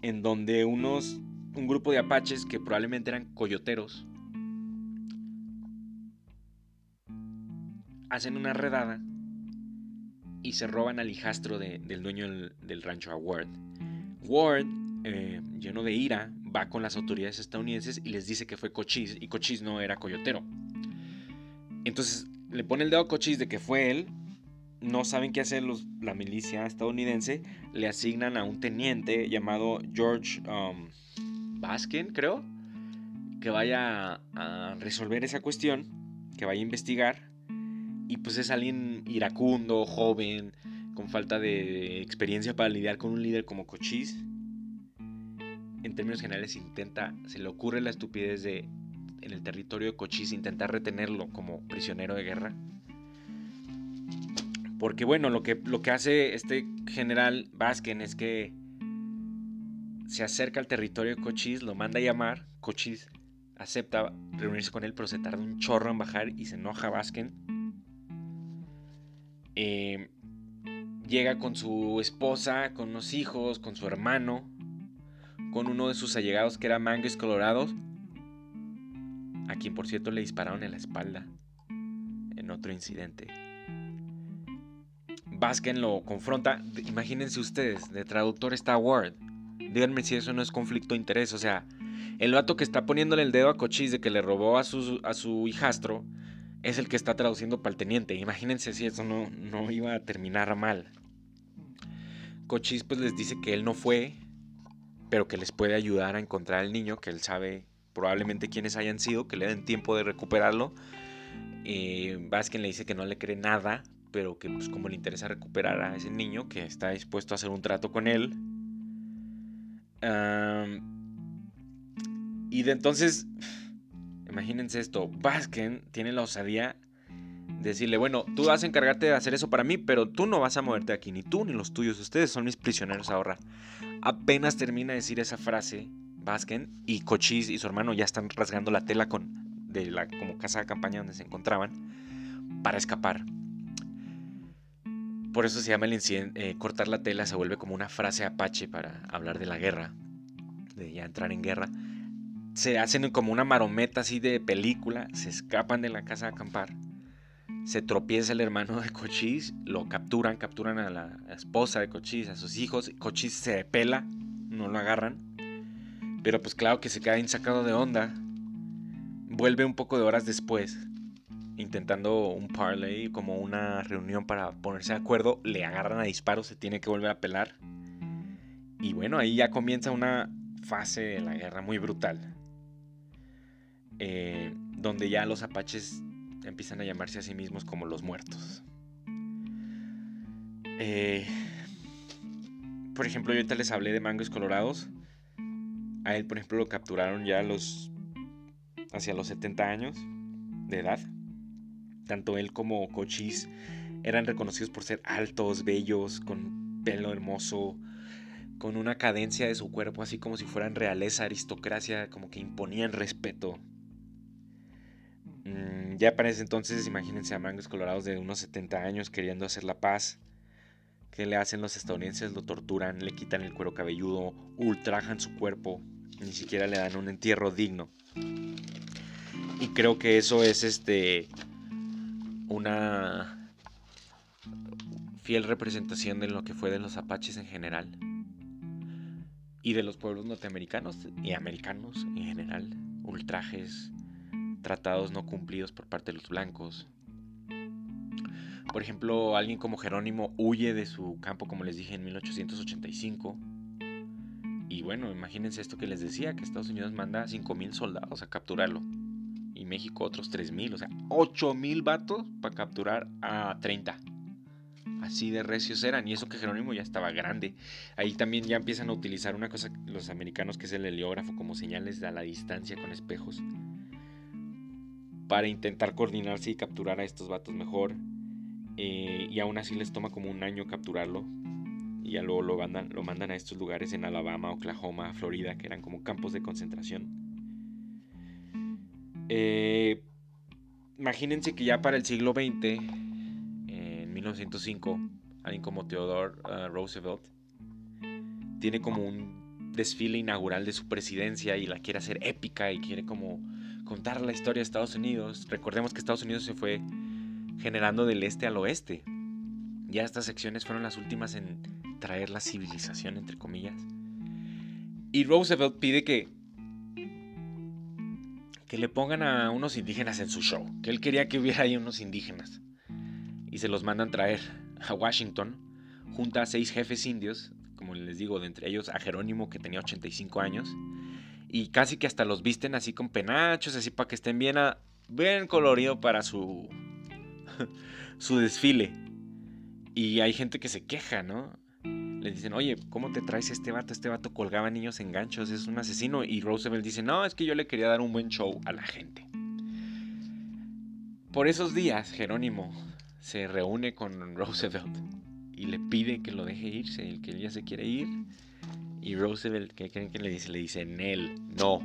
en donde unos, un grupo de apaches que probablemente eran coyoteros, hacen una redada y se roban al hijastro del dueño del, rancho, a Ward. Eh, lleno de ira, va con las autoridades estadounidenses y les dice que fue Cochise y Cochise no era coyotero. Entonces le pone el dedo a Cochise de que fue él. No saben qué hacer los, la milicia estadounidense. Le asignan a un teniente llamado George um, Baskin, creo, que vaya a resolver esa cuestión, que vaya a investigar. Y pues es alguien iracundo, joven, con falta de experiencia para lidiar con un líder como Cochise. En términos generales intenta, se le ocurre la estupidez de en el territorio de Cochise intentar retenerlo como prisionero de guerra. Porque bueno, lo que, lo que hace este general Vázquez es que se acerca al territorio de Cochise, lo manda a llamar, Cochise acepta reunirse con él, pero se tarda un chorro en bajar y se enoja Vázquez. Eh, llega con su esposa, con unos hijos, con su hermano, con uno de sus allegados que era Mangues Colorados, a quien por cierto le dispararon en la espalda en otro incidente. Basken lo confronta, imagínense ustedes, de traductor está Ward. Díganme si eso no es conflicto de interés, o sea, el vato que está poniéndole el dedo a Cochise de que le robó a su, a su hijastro es el que está traduciendo para el teniente. Imagínense si eso no, no iba a terminar mal. Cochise pues les dice que él no fue, pero que les puede ayudar a encontrar al niño, que él sabe probablemente quienes hayan sido, que le den tiempo de recuperarlo. Eh, le dice que no le cree nada, pero que pues como le interesa recuperar a ese niño, que está dispuesto a hacer un trato con él. y de entonces, imagínense esto, Baskin tiene la osadía de decirle, bueno, tú vas a encargarte de hacer eso para mí, pero tú no vas a moverte aquí, ni tú ni los tuyos, ustedes son mis prisioneros ahora. Apenas termina de decir esa frase, y Cochise y su hermano ya están rasgando la tela con, de la como casa de campaña donde se encontraban para escapar. Por eso se llama el incidente, eh, cortar la tela se vuelve como una frase apache para hablar de la guerra, de ya entrar en guerra. Se hacen como una marometa así de película, se escapan de la casa de acampar, se tropieza el hermano de Cochise, lo capturan, capturan a la esposa de Cochise, a sus hijos, Cochise se pela, no lo agarran pero pues claro que se queda insacado de onda. Vuelve un poco de horas después, intentando un parlay, como una reunión para ponerse de acuerdo. Le agarran a disparos, se tiene que volver a pelar. Y bueno, ahí ya comienza una fase de la guerra muy brutal. Eh, donde ya los apaches empiezan a llamarse a sí mismos como los muertos. Eh, por ejemplo, yo ahorita les hablé de mangos colorados. A él, por ejemplo, lo capturaron ya los hacia los 70 años de edad. Tanto él como Cochise eran reconocidos por ser altos, bellos, con pelo hermoso, con una cadencia de su cuerpo así como si fueran realeza, aristocracia, como que imponían respeto. Mm, ya para ese entonces, imagínense a mangos colorados de unos 70 años queriendo hacer la paz. ¿Qué le hacen los estadounidenses? Lo torturan, le quitan el cuero cabelludo, ultrajan su cuerpo, ni siquiera le dan un entierro digno. Y creo que eso es este una fiel representación de lo que fue de los apaches en general y de los pueblos norteamericanos y americanos en general, ultrajes, tratados no cumplidos por parte de los blancos. Por ejemplo, alguien como Jerónimo huye de su campo, como les dije, en 1885 y bueno, imagínense esto que les decía, que Estados Unidos manda 5.000 soldados a capturarlo. Y México otros 3.000, o sea, 8.000 vatos para capturar a 30. Así de recios eran. Y eso que Jerónimo ya estaba grande. Ahí también ya empiezan a utilizar una cosa los americanos que es el heliógrafo como señales a la distancia con espejos. Para intentar coordinarse y capturar a estos vatos mejor. Eh, y aún así les toma como un año capturarlo y ya luego lo mandan, lo mandan a estos lugares en Alabama, Oklahoma, Florida, que eran como campos de concentración. Eh, imagínense que ya para el siglo XX, en 1905, alguien como Theodore uh, Roosevelt tiene como un desfile inaugural de su presidencia y la quiere hacer épica y quiere como contar la historia de Estados Unidos. Recordemos que Estados Unidos se fue generando del este al oeste. Ya estas secciones fueron las últimas en traer la civilización, entre comillas. Y Roosevelt pide que que le pongan a unos indígenas en su show, que él quería que hubiera ahí unos indígenas. Y se los mandan traer a Washington, junto a seis jefes indios, como les digo, de entre ellos a Jerónimo, que tenía 85 años, y casi que hasta los visten así con penachos, así para que estén bien, a, bien colorido para su, su desfile. Y hay gente que se queja, ¿no? Le dicen, oye, ¿cómo te traes este vato? Este vato colgaba niños en ganchos, es un asesino. Y Roosevelt dice, no, es que yo le quería dar un buen show a la gente. Por esos días, Jerónimo se reúne con Roosevelt y le pide que lo deje irse, el que ella se quiere ir. Y Roosevelt, ¿qué creen que le dice? Le dice, Nel, no,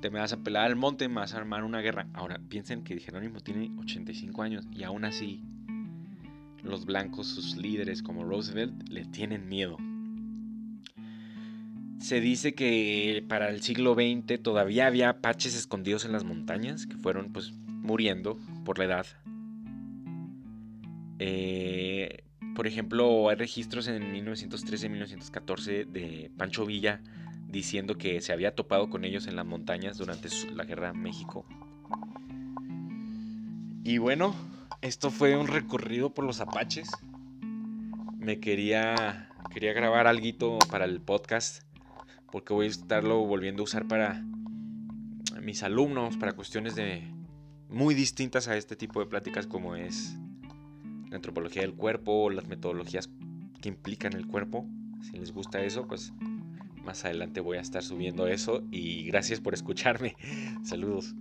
te me vas a pelar al monte, me vas a armar una guerra. Ahora, piensen que Jerónimo tiene 85 años y aún así los blancos, sus líderes como Roosevelt, le tienen miedo. Se dice que para el siglo XX todavía había apaches escondidos en las montañas que fueron pues muriendo por la edad. Eh, por ejemplo, hay registros en 1913-1914 de Pancho Villa diciendo que se había topado con ellos en las montañas durante la guerra México. Y bueno, esto fue un recorrido por los apaches. Me quería, quería grabar algo para el podcast porque voy a estarlo volviendo a usar para mis alumnos, para cuestiones de muy distintas a este tipo de pláticas como es antropología del cuerpo, las metodologías que implican el cuerpo. Si les gusta eso, pues más adelante voy a estar subiendo eso y gracias por escucharme. Saludos.